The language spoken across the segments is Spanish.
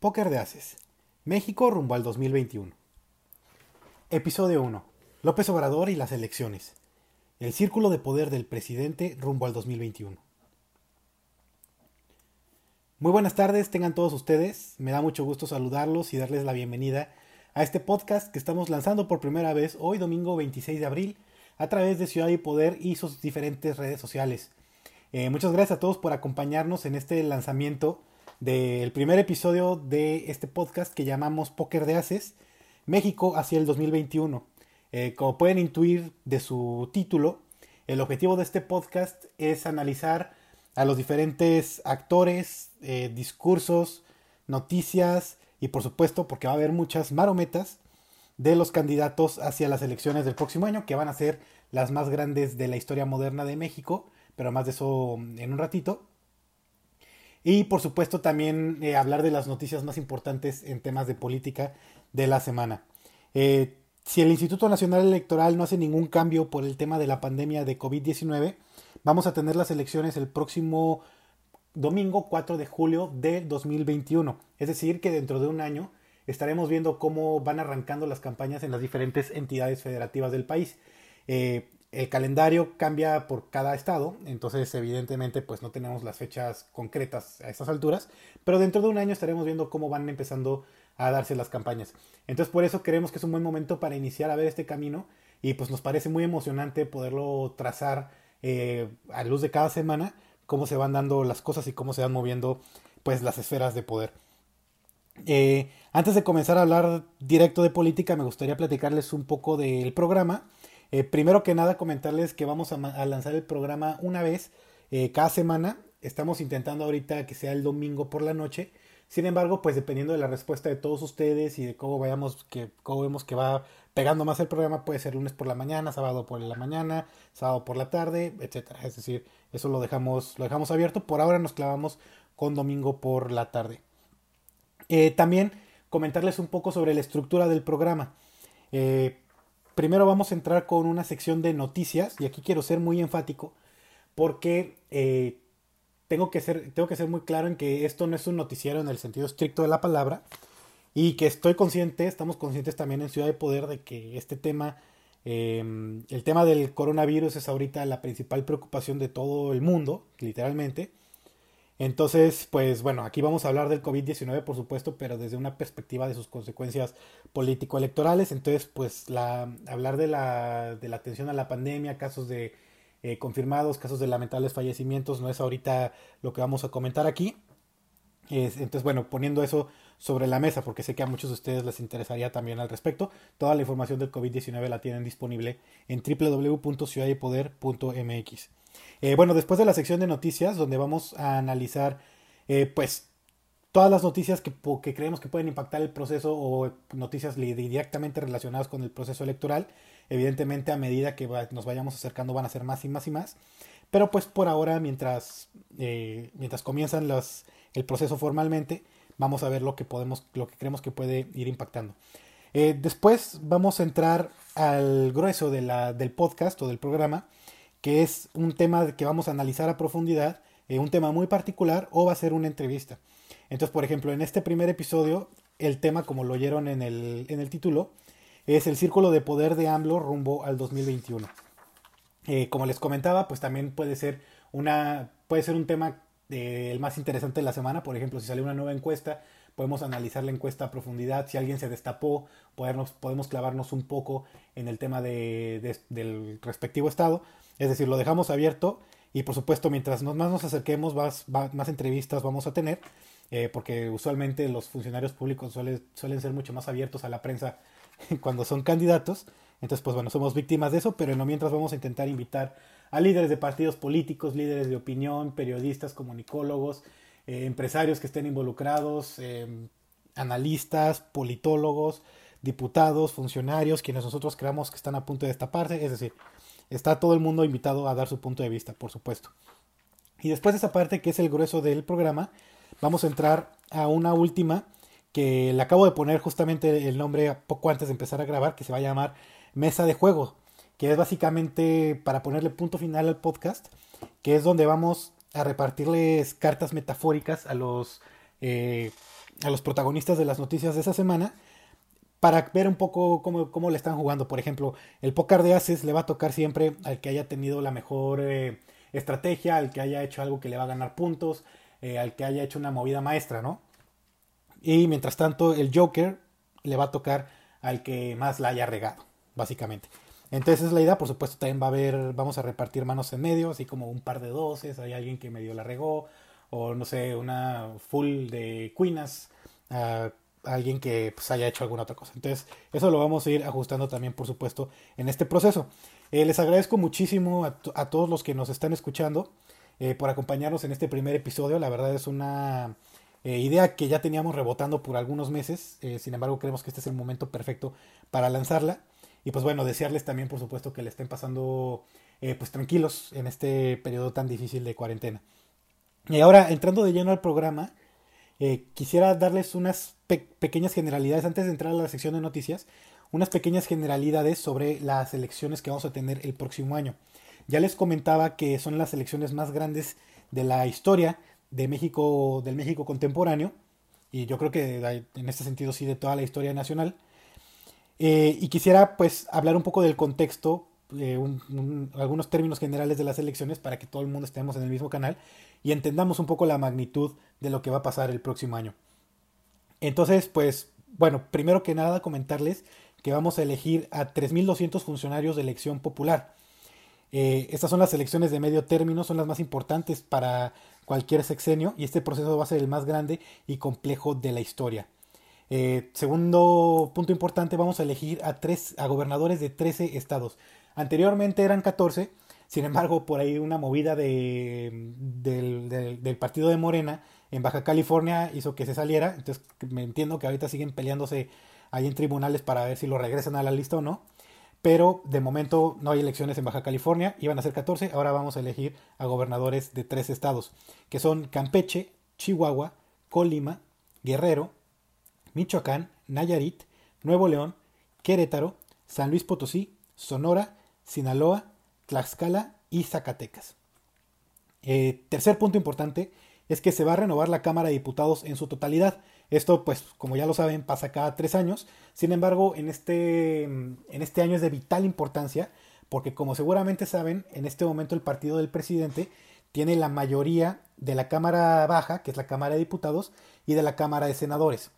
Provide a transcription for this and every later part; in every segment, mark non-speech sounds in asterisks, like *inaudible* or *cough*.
Póker de Haces. México rumbo al 2021. Episodio 1. López Obrador y las elecciones. El círculo de poder del presidente rumbo al 2021. Muy buenas tardes, tengan todos ustedes. Me da mucho gusto saludarlos y darles la bienvenida a este podcast que estamos lanzando por primera vez hoy domingo 26 de abril a través de Ciudad y Poder y sus diferentes redes sociales. Eh, muchas gracias a todos por acompañarnos en este lanzamiento del primer episodio de este podcast que llamamos Póker de Haces, México hacia el 2021. Eh, como pueden intuir de su título, el objetivo de este podcast es analizar a los diferentes actores, eh, discursos, noticias y por supuesto, porque va a haber muchas marometas de los candidatos hacia las elecciones del próximo año, que van a ser las más grandes de la historia moderna de México pero más de eso en un ratito. Y por supuesto también eh, hablar de las noticias más importantes en temas de política de la semana. Eh, si el Instituto Nacional Electoral no hace ningún cambio por el tema de la pandemia de COVID-19, vamos a tener las elecciones el próximo domingo 4 de julio de 2021. Es decir, que dentro de un año estaremos viendo cómo van arrancando las campañas en las diferentes entidades federativas del país. Eh, el calendario cambia por cada estado, entonces evidentemente pues no tenemos las fechas concretas a estas alturas, pero dentro de un año estaremos viendo cómo van empezando a darse las campañas. Entonces por eso creemos que es un buen momento para iniciar a ver este camino y pues nos parece muy emocionante poderlo trazar eh, a luz de cada semana cómo se van dando las cosas y cómo se van moviendo pues las esferas de poder. Eh, antes de comenzar a hablar directo de política me gustaría platicarles un poco del programa. Eh, primero que nada, comentarles que vamos a, lanzar el programa una vez eh, cada semana. Estamos intentando ahorita que sea el domingo por la noche. Sin embargo, pues dependiendo de la respuesta de todos ustedes y de cómo vayamos, que cómo vemos que va pegando más el programa, puede ser lunes por la mañana, sábado por la mañana, sábado por la tarde, etcétera. Es decir, eso lo dejamos, lo dejamos abierto. Por ahora nos clavamos con domingo por la tarde. Eh, también comentarles un poco sobre la estructura del programa. Primero vamos a entrar con una sección de noticias y aquí quiero ser muy enfático porque eh, tengo, que ser, tengo que ser muy claro en que esto no es un noticiero en el sentido estricto de la palabra y que estoy consciente, estamos conscientes también en Ciudad de Poder de que este tema, em, el tema del coronavirus es ahorita la principal preocupación de todo el mundo, literalmente. Entonces, pues bueno, aquí vamos a hablar del COVID-19, por supuesto, pero desde una perspectiva de sus consecuencias político-electorales. Entonces, pues la, hablar de la, de la atención a la pandemia, casos de eh, confirmados, casos de lamentables fallecimientos, no es ahorita lo que vamos a comentar aquí. entonces, bueno, poniendo eso sobre la mesa, porque sé que a muchos de ustedes les interesaría también al respecto, toda la información del COVID-19 la tienen disponible en www.ciudadypoder.mx. Eh, bueno, después de la sección de noticias, donde vamos a analizar, eh, pues, todas las noticias que, que, creemos que pueden impactar el proceso o noticias directamente relacionadas con el proceso electoral. Evidentemente, a medida que nos vayamos acercando, van a ser más y más y más. Pero, pues, por ahora, mientras, eh, mientras comienzan el proceso formalmente, vamos a ver lo que podemos, lo que creemos que puede ir impactando. después vamos a entrar al grueso de la, del podcast o del programa que es un tema que vamos a analizar a profundidad, eh, un tema muy particular, o va a ser una entrevista. Entonces, por ejemplo, en este primer episodio, el tema, como lo oyeron en el, en el título, es el círculo de poder de AMLO rumbo al 2021. Eh, como les comentaba, pues también puede ser una puede ser un tema eh, el más interesante de la semana. Por ejemplo, si sale una nueva encuesta, podemos analizar la encuesta a profundidad. Si alguien se destapó, podemos clavarnos un poco en el tema de, del respectivo estado. Es decir, lo dejamos abierto y por supuesto mientras más nos acerquemos más, más entrevistas vamos a tener, eh, porque usualmente los funcionarios públicos suelen, suelen ser mucho más abiertos a la prensa *laughs* cuando son candidatos. Entonces, pues bueno, somos víctimas de eso, pero en lo mientras vamos a intentar invitar a líderes de partidos políticos, líderes de opinión, periodistas, comunicólogos, eh, empresarios que estén involucrados, em, analistas, politólogos, diputados, funcionarios, quienes nosotros creamos que están a punto de destaparse, es decir, está todo el mundo invitado a dar su punto de vista, por supuesto. Y después de esa parte, que es el grueso del programa, vamos a entrar a una última que le acabo de poner justamente el nombre poco antes de empezar a grabar, que se va a llamar Mesa de Juego, que es básicamente para ponerle punto final al podcast, que es donde vamos a repartirles cartas metafóricas a los, eh, a los protagonistas de las noticias de esa semana para ver un poco cómo, cómo, le están jugando. Por ejemplo, el póker de haces le va a tocar siempre al que haya tenido la mejor eh, estrategia, al que haya hecho algo que le va a ganar puntos, eh, al que haya hecho una movida maestra, ¿no? Y mientras tanto, el Joker le va a tocar al que más la haya regado, básicamente. Entonces es la idea, por supuesto también va a haber, vamos a repartir manos en medio, así como un par de doces, hay alguien que medio la regó, o no sé, una full de cuinas, a alguien que pues, haya hecho alguna otra cosa. Entonces eso lo vamos a ir ajustando también, por supuesto, en este proceso. Eh, les agradezco muchísimo a, todos los que nos están escuchando eh, por acompañarnos en este primer episodio. La verdad es una eh, idea que ya teníamos rebotando por algunos meses. sin embargo, creemos que este es el momento perfecto para lanzarla. Y pues bueno, desearles también, por supuesto, que le estén pasando pues tranquilos en este periodo tan difícil de cuarentena. Y ahora, entrando de lleno al programa, eh, quisiera darles unas pequeñas generalidades, antes de entrar a la sección de noticias, unas pequeñas generalidades sobre las elecciones que vamos a tener el próximo año. Ya les comentaba que son las elecciones más grandes de la historia de México, del México contemporáneo, y yo creo que en este sentido sí de toda la historia nacional. Eh, y quisiera pues hablar un poco del contexto, eh, algunos términos generales de las elecciones para que todo el mundo estemos en el mismo canal y entendamos un poco la magnitud de lo que va a pasar el próximo año. Entonces, pues, bueno, primero que nada comentarles que vamos a elegir a 3.200 funcionarios de elección popular. Eh, estas son las elecciones de medio término, son las más importantes para cualquier sexenio y este proceso va a ser el más grande y complejo de la historia. Eh, segundo punto importante, vamos a elegir a, tres, a gobernadores de 13 estados. Anteriormente eran 14, sin embargo, por ahí una movida de, del, partido de Morena en Baja California hizo que se saliera. Entonces, me entiendo que ahorita siguen peleándose ahí en tribunales para ver si lo regresan a la lista o no. Pero de momento no hay elecciones en Baja California, iban a ser 14, ahora vamos a elegir a gobernadores de tres estados, que son Campeche, Chihuahua, Colima, Guerrero, Michoacán, Nayarit, Nuevo León, Querétaro, San Luis Potosí, Sonora, Sinaloa, Tlaxcala y Zacatecas. Eh, tercer punto importante es que se va a renovar la Cámara de Diputados en su totalidad. Esto, pues, como ya lo saben, pasa cada tres años. Sin embargo, en este, en este año es de vital importancia porque, como seguramente saben, en este momento el partido del presidente tiene la mayoría de la Cámara Baja, que es la Cámara de Diputados, y de la Cámara de Senadores.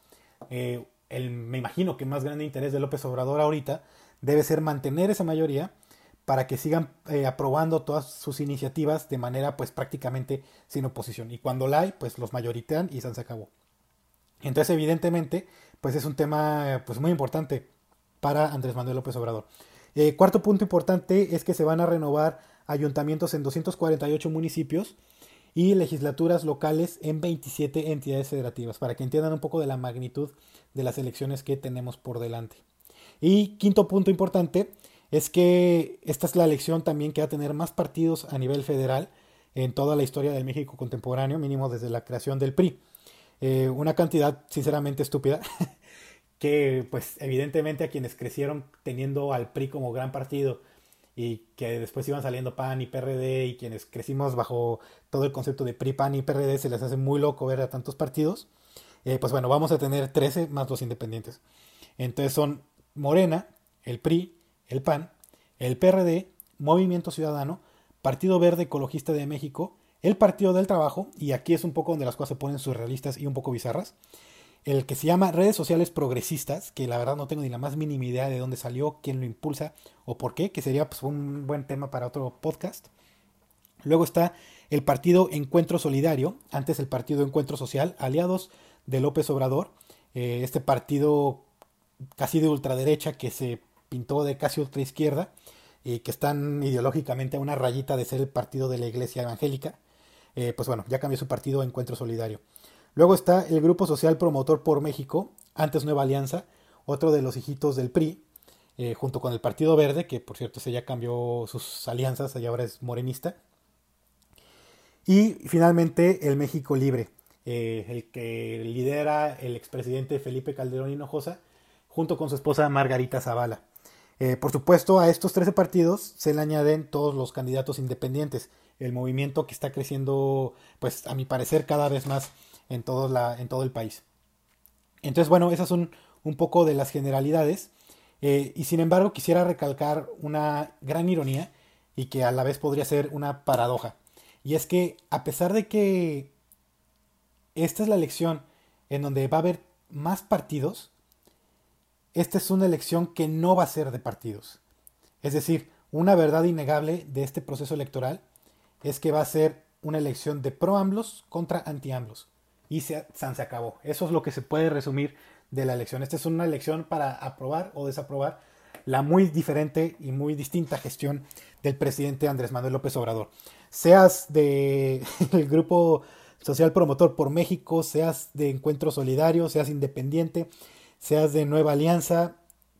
Eh, el, me imagino que más grande interés de López Obrador ahorita debe ser mantener esa mayoría para que sigan eh, aprobando todas sus iniciativas de manera pues prácticamente sin oposición. Y cuando la hay, pues los mayoritean y se acabó. Entonces, evidentemente, pues es un tema pues muy importante para Andrés Manuel López Obrador. Eh, cuarto punto importante es que se van a renovar ayuntamientos en 248 municipios y legislaturas locales en 27 entidades federativas, para que entiendan un poco de la magnitud de las elecciones que tenemos por delante. Y quinto punto importante es que esta es la elección también que va a tener más partidos a nivel federal en toda la historia del México contemporáneo, mínimo desde la creación del PRI. Eh, una cantidad sinceramente estúpida, *laughs* que pues evidentemente a quienes crecieron teniendo al PRI como gran partido y que después iban saliendo PAN y PRD y quienes crecimos bajo todo el concepto de PRI, PAN y PRD se les hace muy loco ver a tantos partidos, eh, pues bueno, vamos a tener 13 más los independientes. Entonces son Morena, el PRI, el PAN, el PRD, Movimiento Ciudadano, Partido Verde Ecologista de México, el Partido del Trabajo, y aquí es un poco donde las cosas se ponen surrealistas y un poco bizarras, el que se llama Redes Sociales Progresistas, que la verdad no tengo ni la más mínima idea de dónde salió, quién lo impulsa o por qué, que sería pues, un buen tema para otro podcast. Luego está el Partido Encuentro Solidario, antes el Partido Encuentro Social, aliados de López Obrador, eh, este partido casi de ultraderecha que se pintó de casi ultraizquierda y que están ideológicamente a una rayita de ser el partido de la Iglesia Evangélica. Eh, pues bueno, ya cambió su partido Encuentro Solidario. Luego está el Grupo Social Promotor por México, antes Nueva Alianza, otro de los hijitos del PRI, eh, junto con el Partido Verde, que por cierto se ya cambió sus alianzas y ahora es morenista. Y finalmente el México Libre, eh, el que lidera el expresidente Felipe Calderón Hinojosa, junto con su esposa Margarita Zavala. Eh, por supuesto, a estos 13 partidos se le añaden todos los candidatos independientes, el movimiento que está creciendo, pues a mi parecer, cada vez más en todo, en todo el país. Entonces, bueno, esas son un poco de las generalidades. Eh, y sin embargo, quisiera recalcar una gran ironía y que a la vez podría ser una paradoja. Y es que a pesar de que esta es la elección en donde va a haber más partidos, esta es una elección que no va a ser de partidos. Es decir, una verdad innegable de este proceso electoral es que va a ser una elección de pro-AMLOS contra anti-AMLOS. Y se, se acabó. Eso es lo que se puede resumir de la elección. Esta es una elección para aprobar o desaprobar la muy diferente y muy distinta gestión del presidente Andrés Manuel López Obrador. Seas del *laughs* grupo social promotor por México, seas de Encuentro Solidario, seas independiente, seas de Nueva Alianza,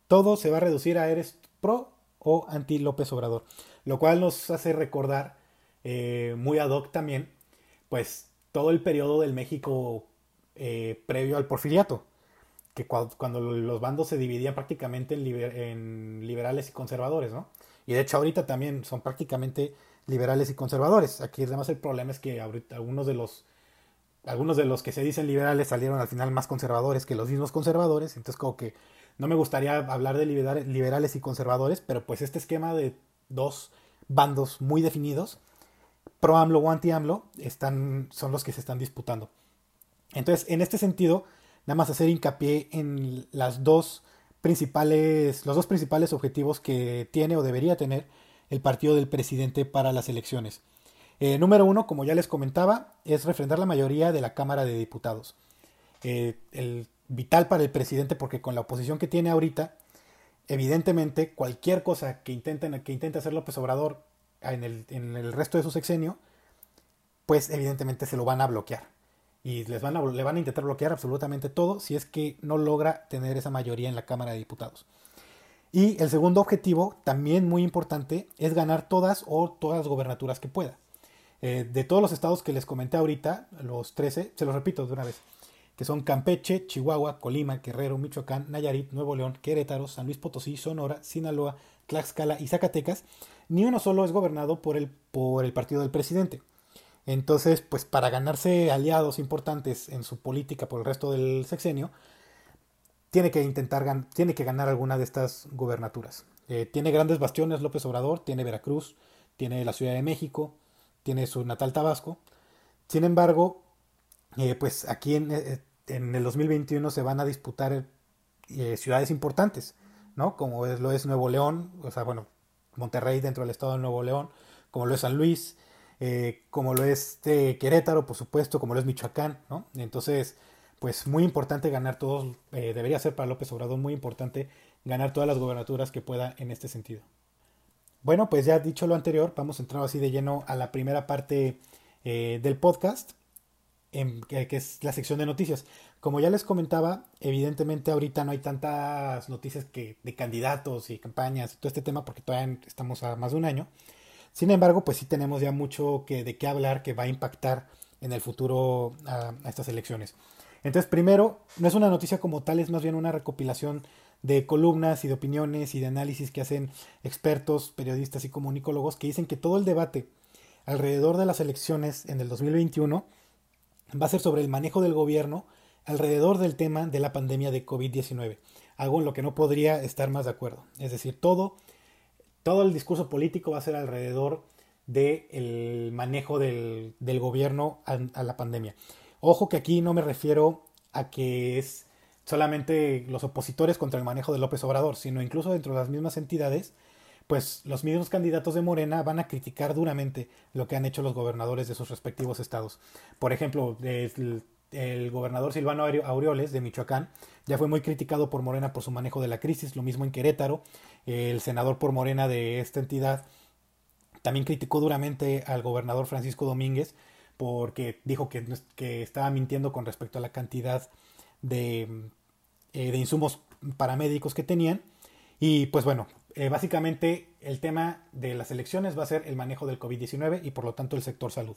todo se va a reducir a eres pro o anti López Obrador. Lo cual nos hace recordar, eh, muy ad hoc también, pues todo el periodo del México eh, previo al porfiriato que cuando, los bandos se dividían prácticamente en, liberales y conservadores, ¿no? Y de hecho ahorita también son prácticamente liberales y conservadores. Aquí además el problema es que algunos de los algunos de los que se dicen liberales salieron al final más conservadores que los mismos conservadores, entonces como que no me gustaría hablar de liberales y conservadores, pero pues este esquema de dos bandos muy definidos, pro AMLO o anti AMLO, están, son los que se están disputando. Entonces, en este sentido, nada más hacer hincapié en las dos principales, los dos principales objetivos que tiene o debería tener el partido del presidente para las elecciones. Eh, número uno, como ya les comentaba, es refrendar la mayoría de la Cámara de Diputados. Eh, el vital para el presidente porque con la oposición que tiene ahorita, evidentemente cualquier cosa que intenten que intente hacer López Obrador en el, en el resto de su sexenio, pues evidentemente se lo van a bloquear y les van a, le van a intentar bloquear absolutamente todo si es que no logra tener esa mayoría en la Cámara de Diputados. Y el segundo objetivo, también muy importante, es ganar todas o todas las gobernaturas que pueda. Eh, de todos los estados que les comenté ahorita, los 13, se los repito de una vez, que son Campeche, Chihuahua, Colima, Guerrero, Michoacán, Nayarit, Nuevo León, Querétaro, San Luis Potosí, Sonora, Sinaloa, Tlaxcala y Zacatecas, ni uno solo es gobernado por el, por el partido del presidente. Entonces, pues para ganarse aliados importantes en su política por el resto del sexenio, tiene que intentar tiene que ganar alguna de estas gubernaturas. Eh, tiene grandes bastiones López Obrador, tiene Veracruz, tiene la Ciudad de México, tiene su natal Tabasco. Sin embargo, eh, pues aquí en, eh, en, el 2021 se van a disputar ciudades importantes, ¿no? Como es, lo es Nuevo León, o sea, bueno, Monterrey dentro del estado de Nuevo León, como lo es San Luis, eh, como lo es este Querétaro, por supuesto, como lo es Michoacán, ¿no? Entonces, pues muy importante ganar todos, eh, debería ser para López Obrador muy importante ganar todas las gobernaturas que pueda en este sentido. Bueno, pues ya dicho lo anterior, vamos a entrar así de lleno a la primera parte eh, del podcast, que, es la sección de noticias. Como ya les comentaba, evidentemente ahorita no hay tantas noticias que, de candidatos y campañas y todo este tema porque todavía estamos a más de un año. Sin embargo, pues sí tenemos ya mucho que, de qué hablar que va a impactar en el futuro a, estas elecciones. Entonces, primero, no es una noticia como tal, es más bien una recopilación de columnas y de opiniones y de análisis que hacen expertos, periodistas y comunicólogos que dicen que todo el debate alrededor de las elecciones en el 2021 va a ser sobre el manejo del gobierno alrededor del tema de la pandemia de COVID-19. Algo en lo que no podría estar más de acuerdo. Es decir, todo todo el discurso político va a ser alrededor del manejo del, gobierno a, la pandemia. Ojo que aquí no me refiero a que es solamente los opositores contra el manejo de López Obrador, sino incluso dentro de las mismas entidades, pues los mismos candidatos de Morena van a criticar duramente lo que han hecho los gobernadores de sus respectivos estados. Por ejemplo, el, gobernador Silvano Aureoles de Michoacán ya fue muy criticado por Morena por su manejo de la crisis, lo mismo en Querétaro, el senador por Morena de esta entidad también criticó duramente al gobernador Francisco Domínguez porque dijo que, que estaba mintiendo con respecto a la cantidad de, eh, de insumos paramédicos que tenían. Y pues bueno, eh, básicamente el tema de las elecciones va a ser el manejo del COVID-19 y por lo tanto el sector salud.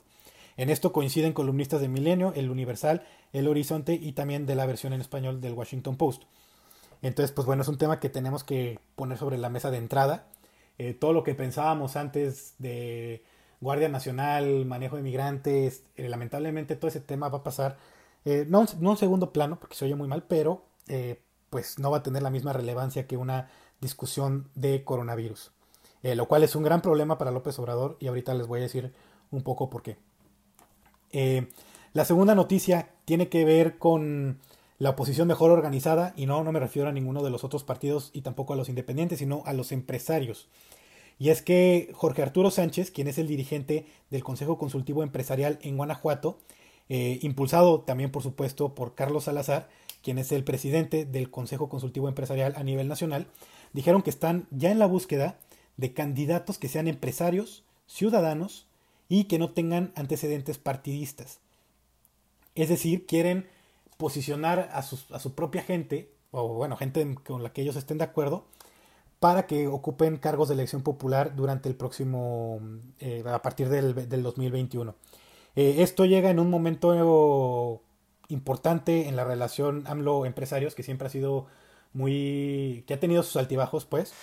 En esto coinciden columnistas de Milenio, El Universal, El Horizonte y también de la versión en español del Washington Post. Entonces, pues bueno, es un tema que tenemos que poner sobre la mesa de entrada. Eh, todo lo que pensábamos antes de Guardia Nacional, manejo de migrantes, lamentablemente todo ese tema va a pasar eh, no, un segundo plano, porque se oye muy mal, pero eh, pues no va a tener la misma relevancia que una discusión de coronavirus. Eh, lo cual es un gran problema para López Obrador y ahorita les voy a decir un poco por qué. la segunda noticia tiene que ver con la oposición mejor organizada y no, no me refiero a ninguno de los otros partidos y tampoco a los independientes, sino a los empresarios. Y es que Jorge Arturo Sánchez, quien es el dirigente del Consejo Consultivo Empresarial en Guanajuato, eh, impulsado también por supuesto por Carlos Salazar, quien es el presidente del Consejo Consultivo Empresarial a nivel nacional, dijeron que están ya en la búsqueda de candidatos que sean empresarios, ciudadanos y que no tengan antecedentes partidistas. Es decir, quieren posicionar a, su propia gente, o bueno, gente con la que ellos estén de acuerdo, para que ocupen cargos de elección popular durante el próximo, eh, a partir del, del 2021. Eh, esto llega en un momento importante en la relación AMLO-empresarios, que siempre ha sido muy, que ha tenido sus altibajos, pues.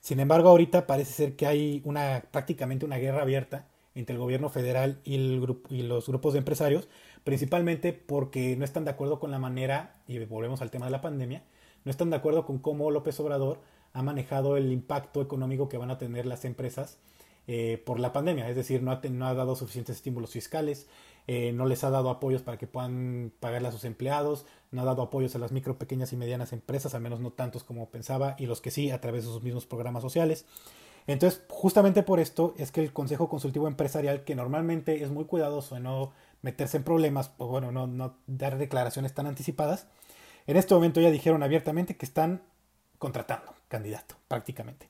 Sin embargo, ahorita parece ser que hay una, prácticamente una guerra abierta entre el gobierno federal y, el grupo, y los grupos de empresarios, principalmente porque no están de acuerdo con la manera, y volvemos al tema de la pandemia, no están de acuerdo con cómo López Obrador ha manejado el impacto económico que van a tener las empresas eh, por la pandemia. Es decir, no ha, no ha dado suficientes estímulos fiscales, eh, no les ha dado apoyos para que puedan pagarle a sus empleados, no ha dado apoyos a las micro, pequeñas y medianas empresas, al menos no tantos como pensaba, y los que sí a través de sus mismos programas sociales. Entonces, justamente por esto es que el Consejo Consultivo Empresarial, que normalmente es muy cuidadoso en no meterse en problemas, o bueno, no, no dar declaraciones tan anticipadas, en este momento ya dijeron abiertamente que están contratando candidato, prácticamente.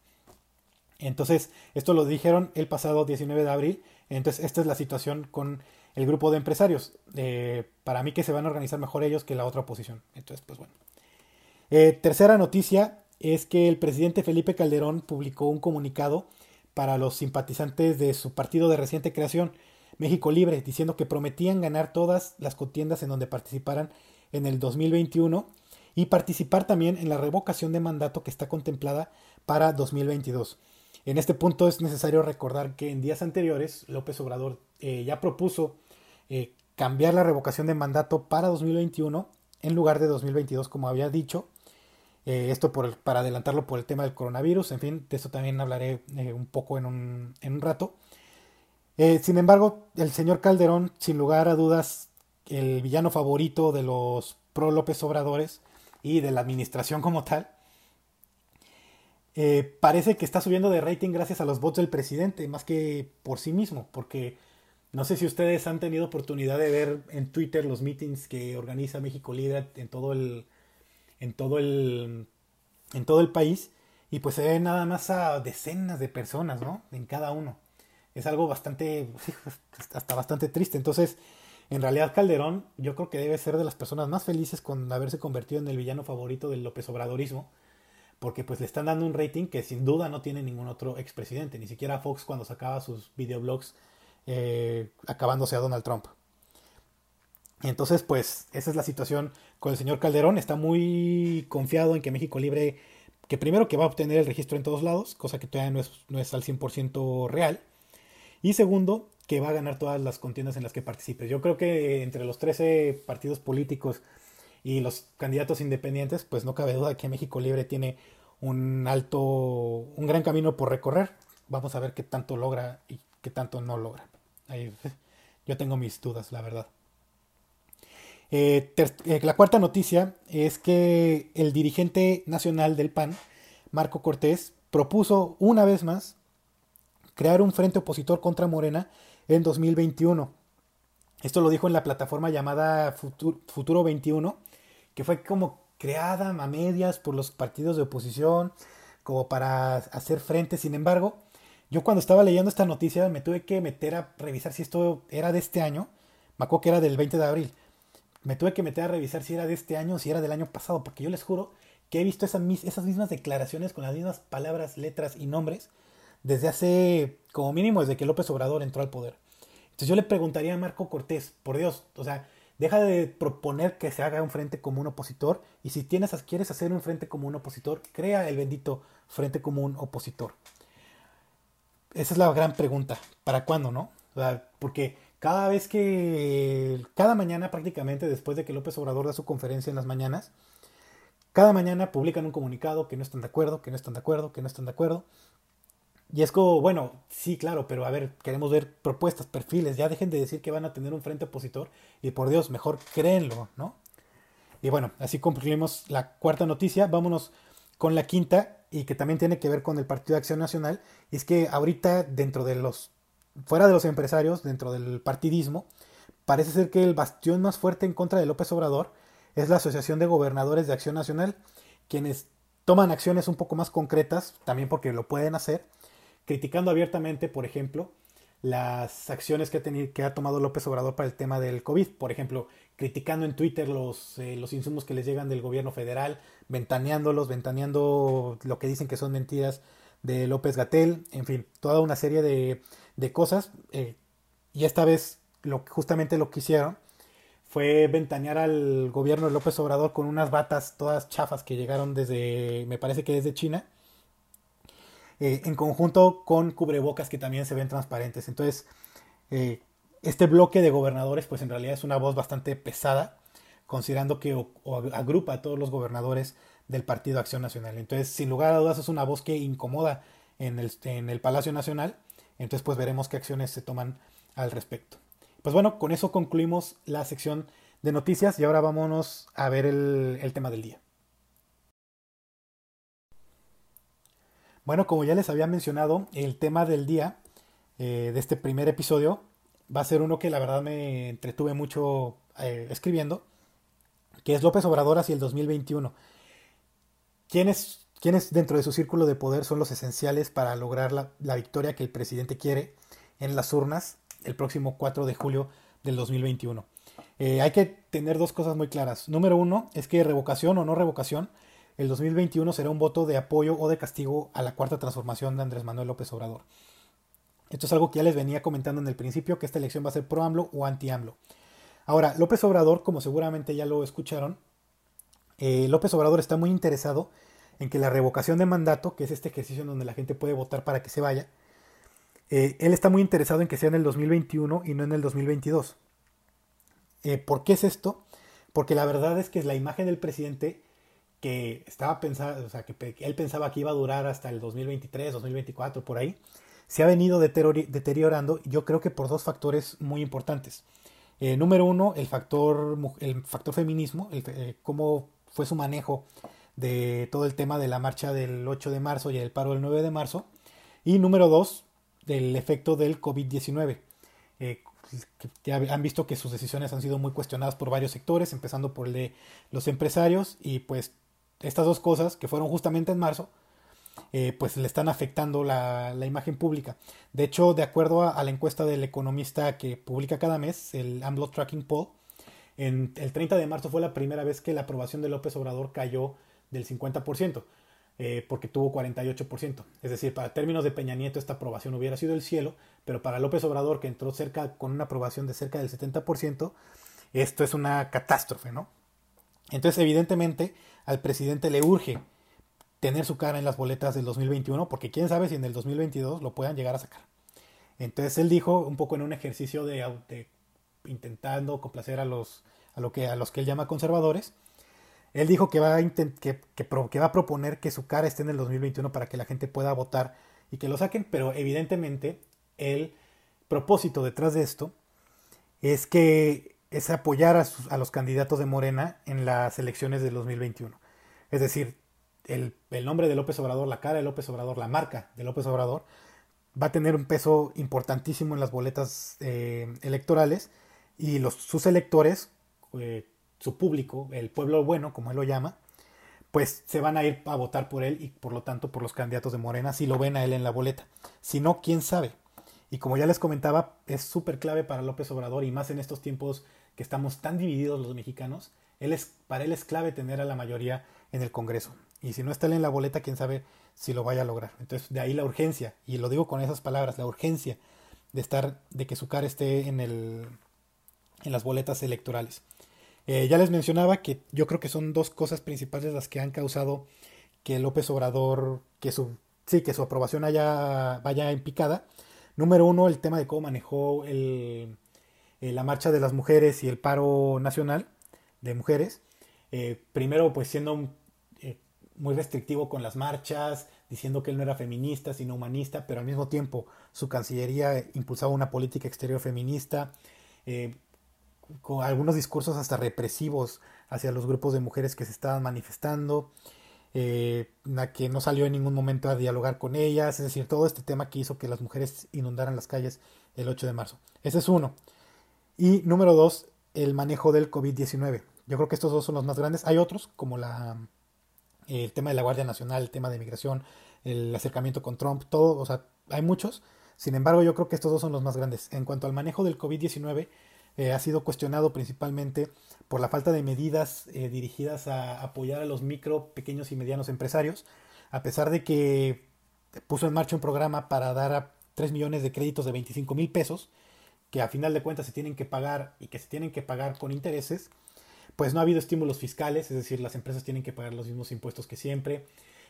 Entonces, esto lo dijeron el pasado 19 de abril. Entonces, esta es la situación con el grupo de empresarios. Eh, para mí que se van a organizar mejor ellos que la otra oposición. Entonces, pues bueno. Eh, tercera noticia es que el presidente Felipe Calderón publicó un comunicado para los simpatizantes de su partido de reciente creación, México Libre, diciendo que prometían ganar todas las contiendas en donde participaran en el 2021 y participar también en la revocación de mandato que está contemplada para 2022. En este punto es necesario recordar que en días anteriores López Obrador eh, ya propuso eh, cambiar la revocación de mandato para 2021 en lugar de 2022 como había dicho. Eh, esto por para adelantarlo por el tema del coronavirus. En fin, de eso también hablaré un poco en un, en un rato. sin embargo, el señor Calderón, sin lugar a dudas, el villano favorito de los pro López Obradores, y de la administración como tal, eh, parece que está subiendo de rating gracias a los votos del presidente, más que por sí mismo, porque no sé si ustedes han tenido oportunidad de ver en Twitter los meetings que organiza México Libre en todo el, en todo el, en todo el país, y pues se ve nada más a decenas de personas, ¿no? En cada uno. Es algo bastante, *laughs* hasta bastante triste. Entonces, en realidad Calderón yo creo que debe ser de las personas más felices con haberse convertido en el villano favorito del López Obradorismo, porque pues le están dando un rating que sin duda no tiene ningún otro expresidente, ni siquiera Fox cuando sacaba sus videoblogs eh, acabándose a Donald Trump. Entonces pues esa es la situación con el señor Calderón, está muy confiado en que México Libre, que primero que va a obtener el registro en todos lados, cosa que todavía no es, no es al 100% real, y segundo, que va a ganar todas las contiendas en las que participe. Yo creo que entre los 13 partidos políticos y los candidatos independientes, pues no cabe duda que México Libre tiene un alto, un gran camino por recorrer. Vamos a ver qué tanto logra y qué tanto no logra. *laughs* yo tengo mis dudas, la verdad. Eh, eh, la cuarta noticia es que el dirigente nacional del PAN, Marco Cortés, propuso una vez más crear un frente opositor contra Morena en 2021. Esto lo dijo en la plataforma llamada Futuro, 21, que fue como creada a medias por los partidos de oposición, como para hacer frente. Sin embargo, yo cuando estaba leyendo esta noticia me tuve que meter a revisar si esto era de este año. Me acuerdo que era del 20 de abril. Me tuve que meter a revisar si era de este año o si era del año pasado, porque yo les juro que he visto esas, mismas declaraciones con las mismas palabras, letras y nombres desde hace, como mínimo, desde que López Obrador entró al poder. Entonces yo le preguntaría a Marco Cortés, por Dios, o sea, deja de proponer que se haga un frente común opositor y si tienes, quieres hacer un frente común opositor, crea el bendito frente común opositor. Esa es la gran pregunta. ¿Para cuándo, no? porque Cada vez que, cada mañana prácticamente después de que López Obrador da su conferencia en las mañanas, cada mañana publican un comunicado que no están de acuerdo, que no están de acuerdo, que no están de acuerdo. Y es como, bueno, sí, claro, pero a ver, queremos ver propuestas, perfiles, ya dejen de decir que van a tener un frente opositor y por Dios, mejor créenlo, ¿no? Y bueno, así concluimos la cuarta noticia, vámonos con la quinta y que también tiene que ver con el Partido de Acción Nacional, y es que ahorita dentro de los, fuera de los empresarios, dentro del partidismo, parece ser que el bastión más fuerte en contra de López Obrador es la Asociación de Gobernadores de Acción Nacional, quienes toman acciones un poco más concretas, también porque lo pueden hacer, criticando abiertamente, por ejemplo, las acciones que ha, tenido, que ha tomado López Obrador para el tema del COVID. Por ejemplo, criticando en Twitter los, eh, los insumos que les llegan del gobierno federal, ventaneándolos, ventaneando lo que dicen que son mentiras de López Gatel, en fin, toda una serie de, de cosas. Eh, y esta vez lo, justamente lo que hicieron fue ventanear al gobierno de López Obrador con unas batas todas chafas que llegaron desde, me parece que desde China, eh, en conjunto con cubrebocas que también se ven transparentes. Entonces, eh, este bloque de gobernadores, pues en realidad es una voz bastante pesada, considerando que agrupa a todos los gobernadores del Partido Acción Nacional. Entonces, sin lugar a dudas, es una voz que incomoda en el, en el Palacio Nacional. Entonces, pues veremos qué acciones se toman al respecto. Pues bueno, con eso concluimos la sección de noticias y ahora vámonos a ver el tema del día. Bueno, como ya les había mencionado, el tema del día eh, de este primer episodio va a ser uno que la verdad me entretuve mucho eh, escribiendo, que es López Obrador hacia el 2021. ¿Quiénes, ¿Quiénes, dentro de su círculo de poder son los esenciales para lograr la, victoria que el presidente quiere en las urnas el próximo 4 de julio del 2021? Eh, hay que tener dos cosas muy claras. Número uno es que revocación o no revocación el 2021 será un voto de apoyo o de castigo a la cuarta transformación de Andrés Manuel López Obrador. Esto es algo que ya les venía comentando en el principio, que esta elección va a ser pro AMLO o anti AMLO. Ahora, López Obrador, como seguramente ya lo escucharon, eh, López Obrador está muy interesado en que la revocación de mandato, que es este ejercicio en donde la gente puede votar para que se vaya, eh, él está muy interesado en que sea en el 2021 y no en el 2022. Eh, ¿Por qué es esto? Porque la verdad es que la imagen del presidente que estaba pensando, o sea, que él pensaba que iba a durar hasta el 2023, 2024, por ahí, se ha venido deteriorando, yo creo que por dos factores muy importantes. Eh, número uno, el factor, el factor feminismo, el, eh, cómo fue su manejo de todo el tema de la marcha del 8 de marzo y el paro del 9 de marzo. Y número dos, del efecto del COVID-19. Eh, han visto que sus decisiones han sido muy cuestionadas por varios sectores, empezando por el de los empresarios y pues estas dos cosas, que fueron justamente en marzo, eh, pues le están afectando la, imagen pública. De hecho, de acuerdo a, la encuesta del economista que publica cada mes, el AMLO Tracking Poll, en, el 30 de marzo fue la primera vez que la aprobación de López Obrador cayó del 50%, eh, porque tuvo 48%. Es decir, para términos de Peña Nieto esta aprobación hubiera sido el cielo, pero para López Obrador, que entró cerca con una aprobación de cerca del 70%, esto es una catástrofe, ¿no? Entonces, evidentemente, al presidente le urge tener su cara en las boletas del 2021, porque quién sabe si en el 2022 lo puedan llegar a sacar. Entonces él dijo, un poco en un ejercicio de, intentando complacer a los, a, lo que, a los que él llama conservadores, él dijo que va, que va a proponer que su cara esté en el 2021 para que la gente pueda votar y que lo saquen, pero evidentemente el propósito detrás de esto es que es apoyar a, los candidatos de Morena en las elecciones del 2021. Es decir, el, nombre de López Obrador, la cara de López Obrador, la marca de López Obrador, va a tener un peso importantísimo en las boletas eh, electorales y sus electores, eh, su público, el pueblo bueno, como él lo llama, pues se van a ir a votar por él y por lo tanto por los candidatos de Morena si lo ven a él en la boleta. Si no, quién sabe. Y como ya les comentaba, es súper clave para López Obrador y más en estos tiempos que estamos tan divididos los mexicanos, él es, para él es clave tener a la mayoría en el Congreso. Y si no está él en la boleta, quién sabe si lo vaya a lograr. Entonces, de ahí la urgencia, y lo digo con esas palabras, la urgencia de estar, de que su cara esté en el, en las boletas electorales. Eh, ya les mencionaba que yo creo que son dos cosas principales las que han causado que López Obrador, que su, sí, que su aprobación haya, vaya en picada. Número uno, el tema de cómo manejó eh, la marcha de las mujeres y el paro nacional de mujeres. Eh, primero, pues siendo muy restrictivo con las marchas, diciendo que él no era feminista, sino humanista, pero al mismo tiempo su Cancillería impulsaba una política exterior feminista, con algunos discursos hasta represivos hacia los grupos de mujeres que se estaban manifestando eh, que no salió en ningún momento a dialogar con ellas, es decir, todo este tema que hizo que las mujeres inundaran las calles el 8 de marzo. Ese es uno. Y número dos, el manejo del COVID-19. Yo creo que estos dos son los más grandes. Hay otros, como la, el tema de la Guardia Nacional, el tema de migración, el acercamiento con Trump, todo, o sea, hay muchos. Sin embargo, yo creo que estos dos son los más grandes. En cuanto al manejo del COVID-19, eh, ha sido cuestionado principalmente por la falta de medidas eh, dirigidas a apoyar a los micro, pequeños y medianos empresarios, a pesar de que puso en marcha un programa para dar a 3 millones de créditos de 25 mil pesos, que a final de cuentas se tienen que pagar y que se tienen que pagar con intereses, pues no ha habido estímulos fiscales, es decir, las empresas tienen que pagar los mismos impuestos que siempre.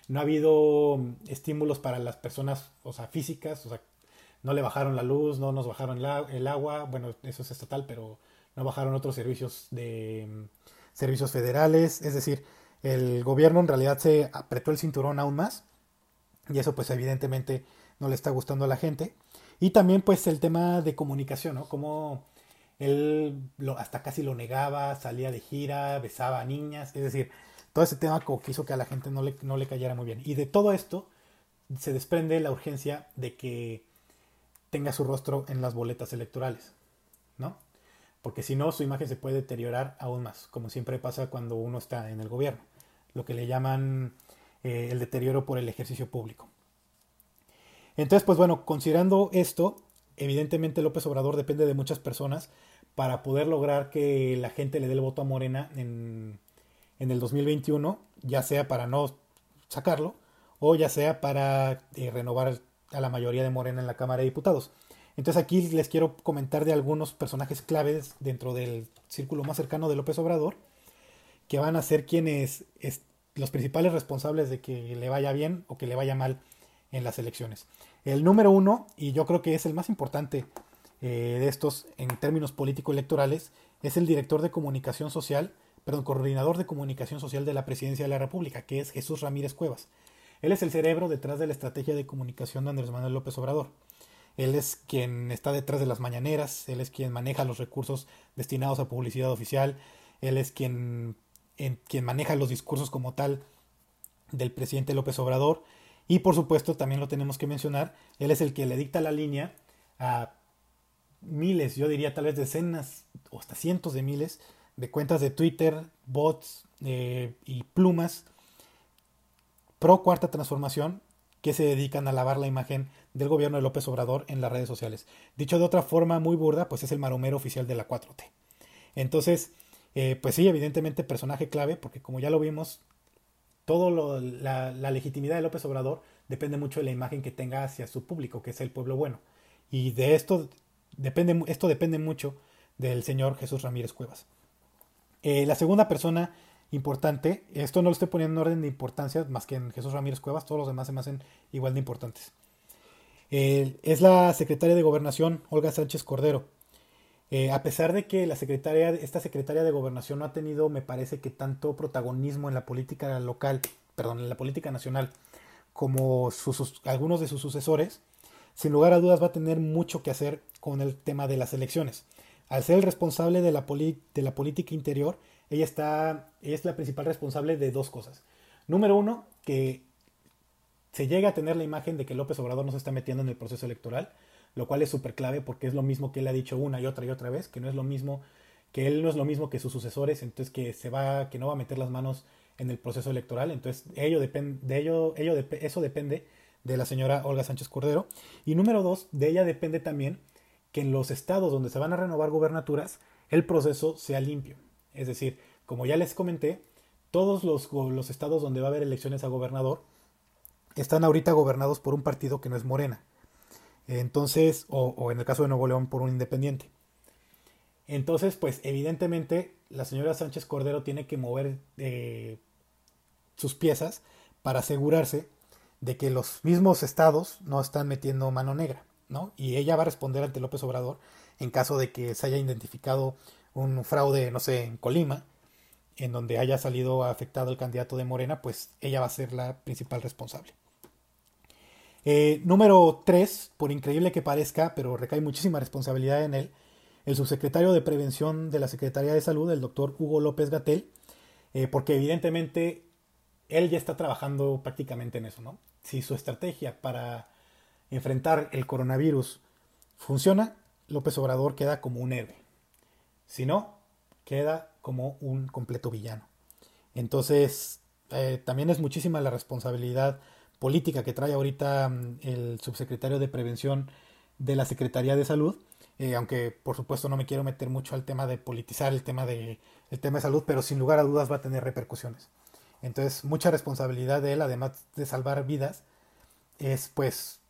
No ha habido mm, estímulos para las personas, o sea, físicas, o sea, no le bajaron la luz, no nos bajaron el agua, bueno, eso es estatal, pero no bajaron otros servicios de mm, servicios federales, es decir, el gobierno en realidad se apretó el cinturón aún más y eso pues evidentemente no le está gustando a la gente. Y también pues el tema de comunicación, ¿no? Como él lo, hasta casi lo negaba, salía de gira, besaba a niñas, es decir, todo ese tema como que hizo que a la gente no le, no le cayera muy bien. Y de todo esto se desprende la urgencia de que tenga su rostro en las boletas electorales, ¿no? Porque si no, su imagen se puede deteriorar aún más, como siempre pasa cuando uno está en el gobierno, lo que le llaman eh, el deterioro por el ejercicio público. Entonces, pues bueno, considerando esto, evidentemente López Obrador depende de muchas personas para poder lograr que la gente le dé el voto a Morena en, en el 2021, ya sea para no sacarlo o ya sea para eh, renovar a la mayoría de Morena en la Cámara de Diputados. Entonces aquí les quiero comentar de algunos personajes claves dentro del círculo más cercano de López Obrador, que van a ser quienes es, los principales responsables de que le vaya bien o que le vaya mal en las elecciones. El número uno, y yo creo que es el más importante eh, de estos en términos político-electorales, es el director de comunicación social, perdón, coordinador de comunicación social de la Presidencia de la República, que es Jesús Ramírez Cuevas. Él es el cerebro detrás de la estrategia de comunicación de Andrés Manuel López Obrador. Él es quien está detrás de las mañaneras, él es quien maneja los recursos destinados a publicidad oficial, él es quien, quien maneja los discursos como tal del presidente López Obrador. Y por supuesto, también lo tenemos que mencionar, él es el que le dicta la línea a miles, yo diría tal vez decenas o hasta cientos de miles de cuentas de Twitter, bots eh, y plumas pro cuarta transformación que se dedican a lavar la imagen del gobierno de López Obrador en las redes sociales. Dicho de otra forma muy burda, pues es el maromero oficial de la 4T. Entonces, eh, pues sí, evidentemente personaje clave, porque como ya lo vimos, todo la, la, legitimidad de López Obrador depende mucho de la imagen que tenga hacia su público, que es el pueblo bueno. Y de esto depende, esto depende mucho del señor Jesús Ramírez Cuevas. Eh, la segunda persona importante. Esto no lo estoy poniendo en orden de importancia, más que en Jesús Ramírez Cuevas, todos los demás se me hacen igual de importantes. es la secretaria de Gobernación, Olga Sánchez Cordero. Eh, a pesar de que la secretaria, esta secretaria de Gobernación no ha tenido, me parece que tanto protagonismo en la política local, perdón, en la política nacional, como algunos de sus sucesores, sin lugar a dudas va a tener mucho que hacer con el tema de las elecciones. Al ser el responsable de la, de la política interior, ella está, es la principal responsable de dos cosas. Número uno, que se llega a tener la imagen de que López Obrador no se está metiendo en el proceso electoral, lo cual es súper clave porque es lo mismo que él ha dicho una y otra y otra vez, que no es lo mismo, que él no es lo mismo que sus sucesores, entonces que se va, que no va a meter las manos en el proceso electoral, entonces ello depende, de ello, ello eso depende de la señora Olga Sánchez Cordero. Y número dos, de ella depende también que en los estados donde se van a renovar gubernaturas, el proceso sea limpio. Es decir, como ya les comenté, todos los, los estados donde va a haber elecciones a gobernador están ahorita gobernados por un partido que no es Morena. Entonces, o, en el caso de Nuevo León, por un independiente. Entonces, pues evidentemente la señora Sánchez Cordero tiene que mover eh, sus piezas para asegurarse de que los mismos estados no están metiendo mano negra, ¿no? Y ella va a responder ante López Obrador en caso de que se haya identificado un fraude, no sé, en Colima, en donde haya salido afectado el candidato de Morena, pues ella va a ser la principal responsable. Eh, número 3, por increíble que parezca, pero recae muchísima responsabilidad en él, el subsecretario de Prevención de la Secretaría de Salud, el doctor Hugo López Gatel, eh, porque evidentemente él ya está trabajando prácticamente en eso, ¿no? Si su estrategia para enfrentar el coronavirus funciona, López Obrador queda como un héroe. Si no, queda como un completo villano. Entonces, eh, también es muchísima la responsabilidad política que trae ahorita mm, el subsecretario de Prevención de la Secretaría de Salud, eh, aunque por supuesto no me quiero meter mucho al tema de politizar el tema de, el tema de salud, pero sin lugar a dudas va a tener repercusiones. Entonces, mucha responsabilidad de él, además de salvar vidas, es pues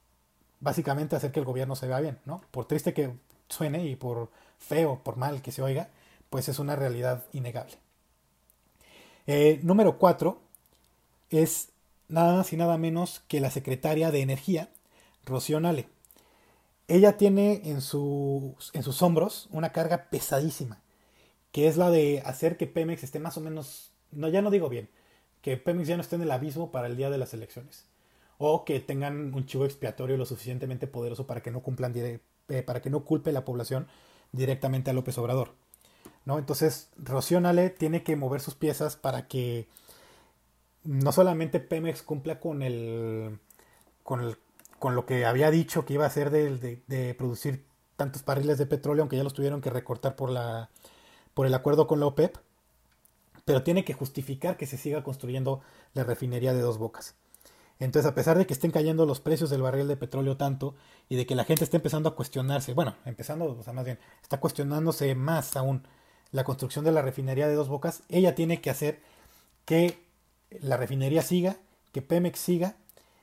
básicamente hacer que el gobierno se vea bien, ¿no? Por triste que suene y por feo, por mal que se oiga, pues es una realidad innegable. Eh, número cuatro es nada más y nada menos que la secretaria de Energía, Rocío Nale. Ella tiene en, en sus hombros una carga pesadísima, que es la de hacer que Pemex esté más o menos, no ya no digo bien, que Pemex ya no esté en el abismo para el día de las elecciones, o que tengan un chivo expiatorio lo suficientemente poderoso para que no cumplan eh, para que no culpe la población directamente a López Obrador. ¿no? Entonces, Rocío Nale tiene que mover sus piezas para que no solamente Pemex cumpla con el, con con lo que había dicho que iba a hacer de, producir tantos barriles de petróleo, aunque ya los tuvieron que recortar por, la, por el acuerdo con la OPEP, pero tiene que justificar que se siga construyendo la refinería de dos bocas. Entonces, a pesar de que estén cayendo los precios del barril de petróleo tanto y de que la gente esté empezando a cuestionarse, bueno, empezando, o sea, más bien, está cuestionándose más aún la construcción de la refinería de dos bocas, ella tiene que hacer que la refinería siga, que Pemex siga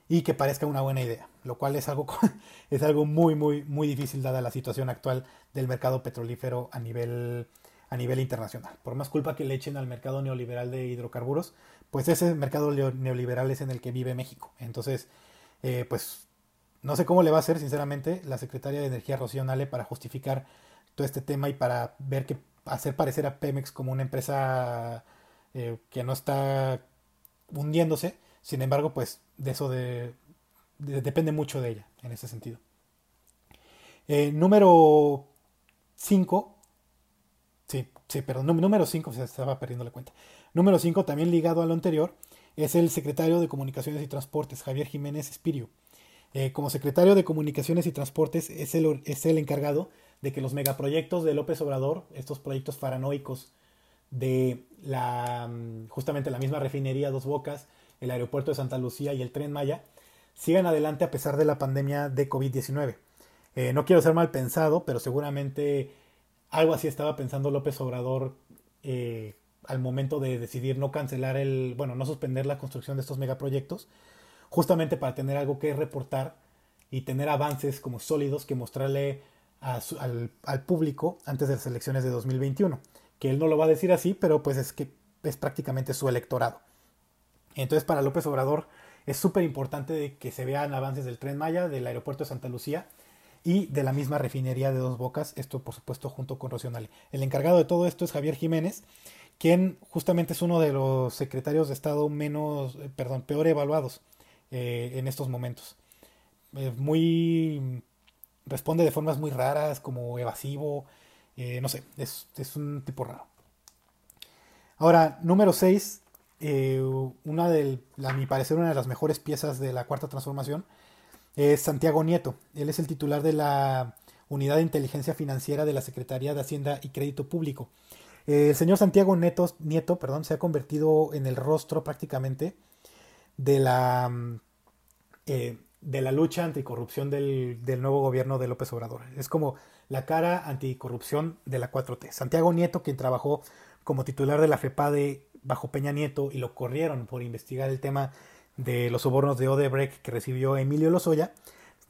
y que parezca una buena idea, lo cual es algo, *laughs* es algo muy, muy, muy difícil dada la situación actual del mercado petrolífero a nivel, a nivel internacional. Por más culpa que le echen al mercado neoliberal de hidrocarburos, pues ese mercado neoliberal es en el que vive México. Entonces, eh, pues no sé cómo le va a hacer, sinceramente, la secretaria de Energía Rocío Nale para justificar todo este tema y para ver que hacer parecer a Pemex como una empresa eh, que no está hundiéndose. Sin embargo, pues de eso de, depende mucho de ella en ese sentido. Eh, número 5. Sí, perdón. Número 5, se estaba perdiendo la cuenta. Número 5, también ligado a lo anterior, es el secretario de Comunicaciones y Transportes, Javier Jiménez Espirio. Eh, como secretario de Comunicaciones y Transportes es el, es el encargado de que los megaproyectos de López Obrador, estos proyectos paranoicos de la, mm, justamente la misma refinería Dos Bocas, el aeropuerto de Santa Lucía y el tren Maya, sigan adelante a pesar de la pandemia de COVID-19. Eh, no quiero ser mal pensado, pero seguramente algo así estaba pensando López Obrador eh, al momento de decidir no cancelar el, bueno, no suspender la construcción de estos megaproyectos, justamente para tener algo que reportar y tener avances como sólidos que mostrarle al, al, público antes de las elecciones de 2021 que él no lo va a decir así, pero pues es que es prácticamente su electorado. Entonces para López Obrador es súper importante que se vean avances del tren Maya, del aeropuerto de Santa Lucía y de la misma refinería de Dos Bocas, esto por supuesto junto con Rocionale. El encargado de todo esto es Javier Jiménez, quien justamente es uno de los secretarios de Estado menos, eh, perdón, peor evaluados eh, en estos momentos. muy responde de formas muy raras, como evasivo, eh, no sé, es, un tipo raro. Ahora, número 6, eh, una de, a mi parecer, una de las mejores piezas de la cuarta transformación es Santiago Nieto. Él es el titular de la Unidad de Inteligencia Financiera de la Secretaría de Hacienda y Crédito Público. Eh, el señor Santiago Nieto, Nieto perdón, se ha convertido en el rostro prácticamente de la, de la lucha anticorrupción del, del nuevo gobierno de López Obrador. Es como la cara anticorrupción de la 4T. Santiago Nieto, quien trabajó como titular de la FEPADE bajo Peña Nieto y lo corrieron por investigar el tema de los sobornos de Odebrecht que recibió Emilio Lozoya,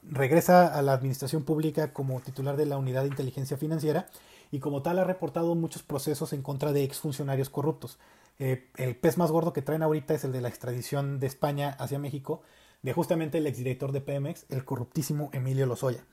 regresa a la administración pública como titular de la Unidad de Inteligencia Financiera y como tal ha reportado muchos procesos en contra de exfuncionarios corruptos. Eh, el pez más gordo que traen ahorita es el de la extradición de España hacia México de justamente el exdirector de Pemex, el corruptísimo Emilio Lozoya.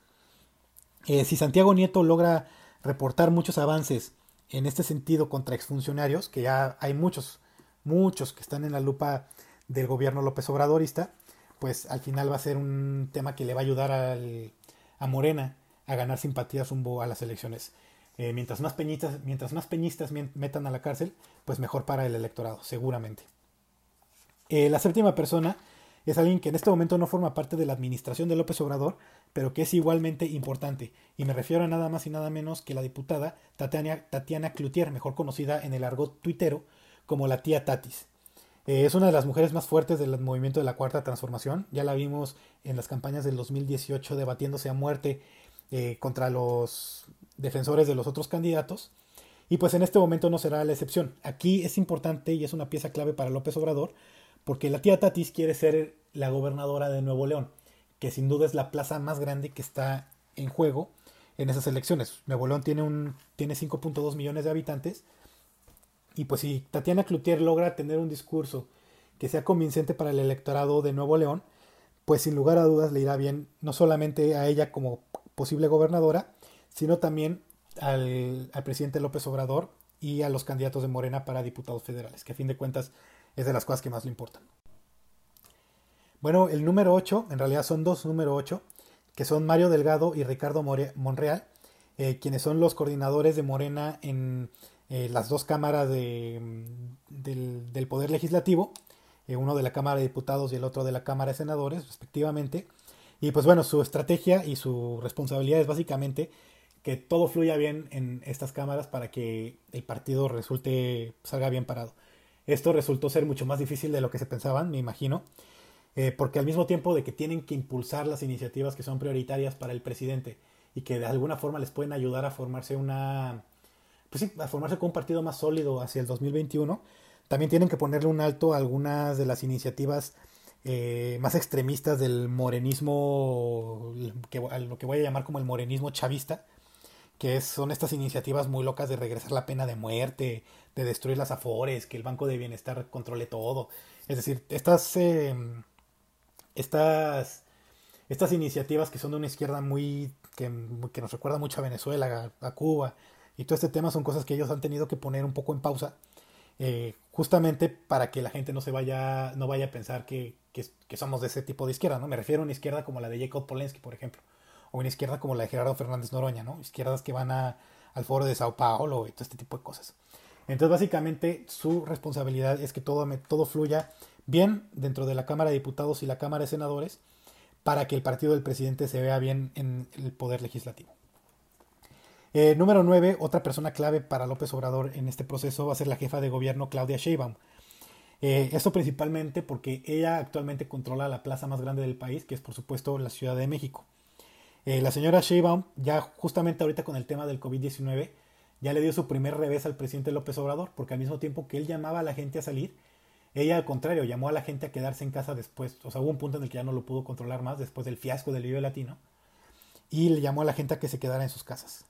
Eh, si Santiago Nieto logra reportar muchos avances en este sentido contra exfuncionarios, que ya hay muchos, muchos que están en la lupa del gobierno López Obradorista, pues al final va a ser un tema que le va a ayudar al, a Morena a ganar simpatías rumbo a las elecciones. Eh, mientras, más peñistas, mientras más peñistas metan a la cárcel, pues mejor para el electorado, seguramente. Eh, la séptima persona es alguien que en este momento no forma parte de la administración de López Obrador, pero que es igualmente importante. Y me refiero a nada más y nada menos que la diputada Tatiana, Tatiana Cloutier, mejor conocida en el argot tuitero como la tía Tatis. Eh, es una de las mujeres más fuertes del movimiento de la Cuarta Transformación. Ya la vimos en las campañas del 2018 debatiéndose a muerte eh, contra los defensores de los otros candidatos. Y pues en este momento no será la excepción. Aquí es importante y es una pieza clave para López Obrador, porque la tía Tatis quiere ser la gobernadora de Nuevo León, que sin duda es la plaza más grande que está en juego en esas elecciones. Nuevo León tiene, un, tiene 5.2 millones de habitantes. Y pues si Tatiana Cloutier logra tener un discurso que sea convincente para el electorado de Nuevo León, pues sin lugar a dudas le irá bien no solamente a ella como posible gobernadora, sino también al, presidente López Obrador y a los candidatos de Morena para diputados federales, que a fin de cuentas es de las cosas que más le importan. Bueno, el número 8, en realidad son dos número 8, que son Mario Delgado y Ricardo Monreal, eh, quienes son los coordinadores de Morena en eh, las dos cámaras de, del, Poder Legislativo, eh, uno de la Cámara de Diputados y el otro de la Cámara de Senadores, respectivamente. Y pues bueno, su estrategia y su responsabilidad es básicamente que todo fluya bien en estas cámaras para que el partido resulte, salga bien parado. Esto resultó ser mucho más difícil de lo que se pensaban, me imagino, eh, porque al mismo tiempo de que tienen que impulsar las iniciativas que son prioritarias para el presidente y que de alguna forma les pueden ayudar a formarse una, pues sí, a formarse con un partido más sólido hacia el 2021, también tienen que ponerle un alto a algunas de las iniciativas eh, más extremistas del morenismo, que, lo que voy a llamar como el morenismo chavista, que son estas iniciativas muy locas de regresar la pena de muerte, de destruir las afores, que el Banco de Bienestar controle todo. Es decir, estas, em, estas, estas iniciativas que son de una izquierda muy que, que, nos recuerda mucho a Venezuela, a, Cuba, y todo este tema son cosas que ellos han tenido que poner un poco en pausa, eh, justamente para que la gente no se vaya, no vaya a pensar que, que, somos de ese tipo de izquierda, ¿no? Me refiero a una izquierda como la de Jacob Polensky, por ejemplo o una izquierda como la de Gerardo Fernández Noroña, ¿no? Izquierdas que van al foro de Sao Paulo y todo este tipo de cosas. Entonces, básicamente, su responsabilidad es que todo, todo fluya bien dentro de la Cámara de Diputados y la Cámara de Senadores para que el partido del presidente se vea bien en el poder legislativo. Eh, número 9, otra persona clave para López Obrador en este proceso va a ser la jefa de gobierno Claudia Sheinbaum. Eh, esto principalmente porque ella actualmente controla la plaza más grande del país, que es por supuesto la Ciudad de México. Eh, la señora Sheinbaum, ya justamente ahorita con el tema del COVID-19, ya le dio su primer revés al presidente López Obrador, porque al mismo tiempo que él llamaba a la gente a salir, ella al contrario llamó a la gente a quedarse en casa después. O sea, hubo un punto en el que ya no lo pudo controlar más después del fiasco del Vive Latino. Y le llamó a la gente a que se quedara en sus casas.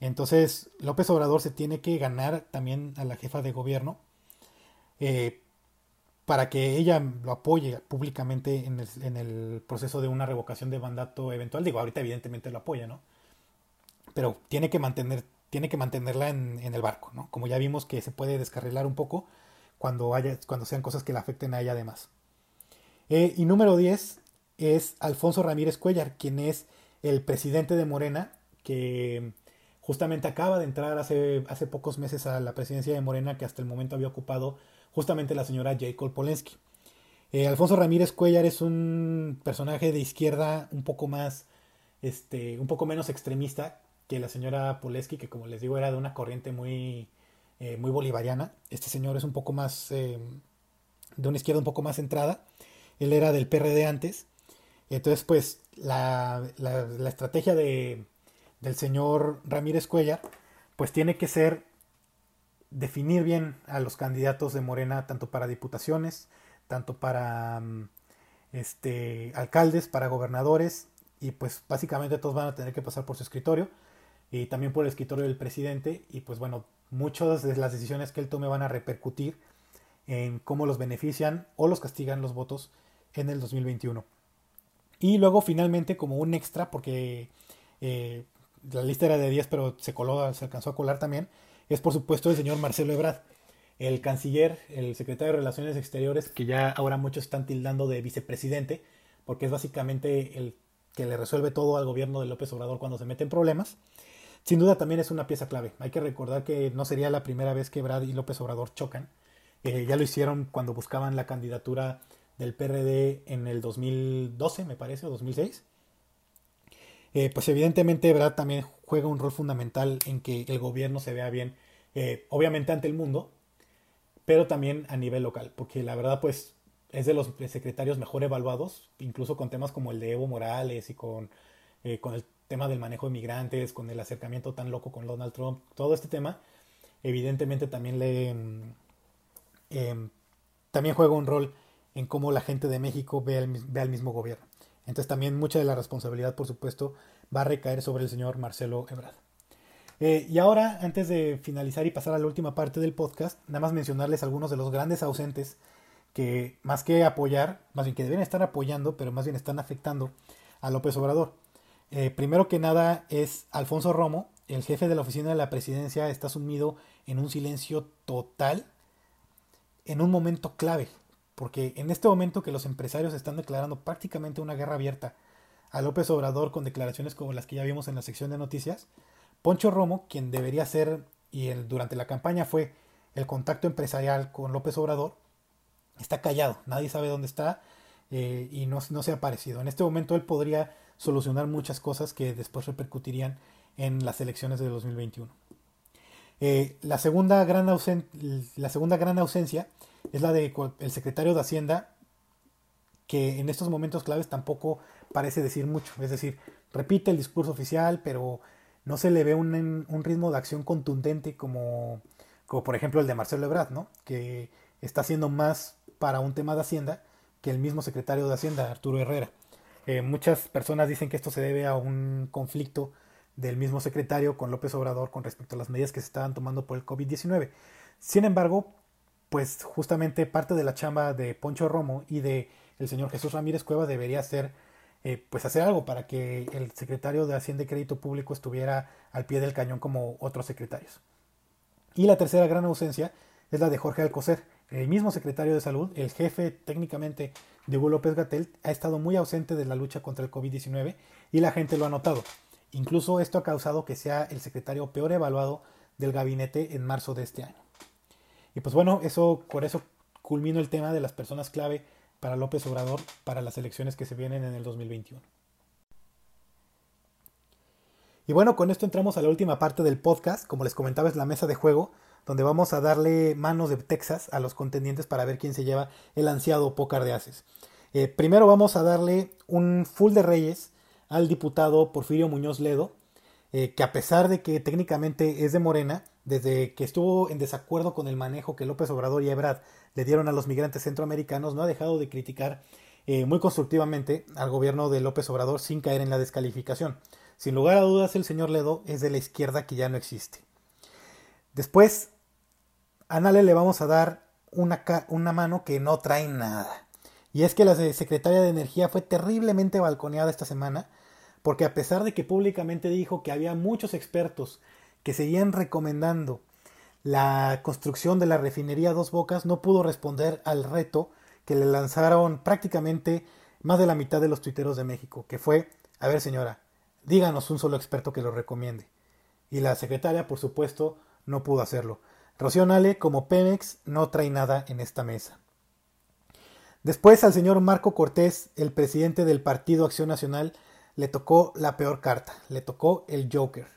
Entonces, López Obrador se tiene que ganar también a la jefa de gobierno eh, para que ella lo apoye públicamente en el, proceso de una revocación de mandato eventual. Digo, ahorita evidentemente lo apoya, ¿no? Pero tiene que, mantener, tiene que mantenerla en, el barco, ¿no? Como ya vimos que se puede descarrilar un poco cuando, haya, cuando sean cosas que le afecten a ella además. Eh, y número 10 es Alfonso Ramírez Cuellar, quien es el presidente de Morena, que justamente acaba de entrar hace, hace pocos meses a la presidencia de Morena, que hasta el momento había ocupado justamente la señora Jacob Polensky. Eh, Alfonso Ramírez Cuellar es un personaje de izquierda un poco más, este, un poco menos extremista que la señora Polensky, que como les digo era de una corriente muy, eh, muy bolivariana. Este señor es un poco más, eh, de una izquierda un poco más centrada. Él era del PRD antes. Entonces, pues, la, la estrategia de, del señor Ramírez Cuellar, pues tiene que ser definir bien a los candidatos de Morena, tanto para diputaciones, tanto para mm, este, alcaldes, para gobernadores, y pues básicamente todos van a tener que pasar por su escritorio y también por el escritorio del presidente, y pues bueno, muchas de las decisiones que él tome van a repercutir en cómo los benefician o los castigan los votos en el 2021. Y luego finalmente como un extra, porque eh, la lista era de 10, pero se coló, se alcanzó a colar también, es por supuesto el señor Marcelo Ebrard, el canciller, el secretario de Relaciones Exteriores, que ya ahora muchos están tildando de vicepresidente, porque es básicamente el que le resuelve todo al gobierno de López Obrador cuando se mete en problemas. Sin duda también es una pieza clave. Hay que recordar que no sería la primera vez que Ebrard y López Obrador chocan. Eh, ya lo hicieron cuando buscaban la candidatura del PRD en el 2012, me parece, o 2006. Eh, pues evidentemente Ebrard también juega un rol fundamental en que el gobierno se vea bien, eh, obviamente ante el mundo, pero también a nivel local, porque la verdad pues es de los secretarios mejor evaluados, incluso con temas como el de Evo Morales y con, eh, con el tema del manejo de migrantes, con el acercamiento tan loco con Donald Trump, todo este tema, evidentemente también le em, también juega un rol en cómo la gente de México ve al mismo gobierno. Entonces también mucha de la responsabilidad, por supuesto, va a recaer sobre el señor Marcelo Ebrard. Eh, y ahora, antes de finalizar y pasar a la última parte del podcast, nada más mencionarles algunos de los grandes ausentes que más que apoyar, más bien que deben estar apoyando, pero más bien están afectando a López Obrador. Eh, primero que nada es Alfonso Romo, el jefe de la oficina de la presidencia, está sumido en un silencio total en un momento clave, porque en este momento que los empresarios están declarando prácticamente una guerra abierta a López Obrador con declaraciones como las que ya vimos en la sección de noticias, Poncho Romo, quien debería ser y durante la campaña fue el contacto empresarial con López Obrador, está callado, nadie sabe dónde está eh, y no, no se ha aparecido. En este momento él podría solucionar muchas cosas que después repercutirían en las elecciones de 2021. Eh, la, segunda gran la segunda gran ausencia es la del secretario de Hacienda, que en estos momentos claves tampoco parece decir mucho. Es decir, repite el discurso oficial, pero no se le ve un, ritmo de acción contundente como, como por ejemplo el de Marcelo Ebrard, ¿no? que está haciendo más para un tema de Hacienda que el mismo secretario de Hacienda, Arturo Herrera. Eh, muchas personas dicen que esto se debe a un conflicto del mismo secretario con López Obrador con respecto a las medidas que se estaban tomando por el COVID-19. Sin embargo, pues justamente parte de la chamba de Poncho Romo y de el señor Jesús Ramírez Cueva debería ser eh, pues hacer algo para que el secretario de Hacienda y Crédito Público estuviera al pie del cañón como otros secretarios. Y la tercera gran ausencia es la de Jorge Alcocer, el mismo secretario de Salud, el jefe técnicamente de Hugo López Gatel, ha estado muy ausente de la lucha contra el COVID-19 y la gente lo ha notado. Incluso esto ha causado que sea el secretario peor evaluado del gabinete en marzo de este año. Y pues bueno, eso, por eso culmino el tema de las personas clave para López Obrador para las elecciones que se vienen en el 2021. Y bueno, con esto entramos a la última parte del podcast. Como les comentaba, es la mesa de juego, donde vamos a darle manos de Texas a los contendientes para ver quién se lleva el ansiado pócar de haces. Eh, primero vamos a darle un full de reyes al diputado Porfirio Muñoz Ledo, eh, que a pesar de que técnicamente es de Morena, desde que estuvo en desacuerdo con el manejo que López Obrador y Ebrard le dieron a los migrantes centroamericanos, no ha dejado de criticar eh, muy constructivamente al gobierno de López Obrador sin caer en la descalificación. Sin lugar a dudas, el señor Ledo es de la izquierda que ya no existe. Después, a Nale le vamos a dar una, una mano que no trae nada. Y es que la secretaria de Energía fue terriblemente balconeada esta semana, porque a pesar de que públicamente dijo que había muchos expertos que seguían recomendando la construcción de la refinería Dos Bocas, no pudo responder al reto que le lanzaron prácticamente más de la mitad de los tuiteros de México, que fue, a ver señora, díganos un solo experto que lo recomiende. Y la secretaria, por supuesto, no pudo hacerlo. Rocío Nale, como Pemex, no trae nada en esta mesa. Después al señor Marco Cortés, el presidente del Partido Acción Nacional, le tocó la peor carta, le tocó el Joker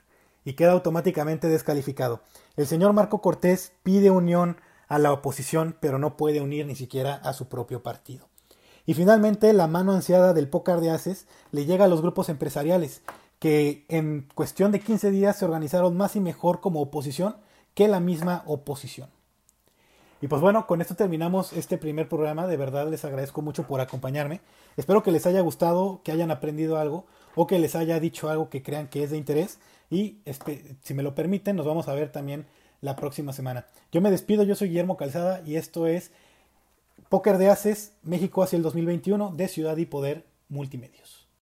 y queda automáticamente descalificado. El señor Marco Cortés pide unión a la oposición, pero no puede unir ni siquiera a su propio partido. Y finalmente, la mano ansiada del pócar de haces le llega a los grupos empresariales, que en cuestión de 15 días se organizaron más y mejor como oposición que la misma oposición. Y pues bueno, con esto terminamos este primer programa. De verdad les agradezco mucho por acompañarme. Espero que les haya gustado, que hayan aprendido algo o que les haya dicho algo que crean que es de interés. Y si me lo permiten, nos vamos a ver también la próxima semana. Yo me despido, yo soy Guillermo Calzada y esto es Póker de Haces, México hacia el 2021 de Ciudad y Poder Multimedios.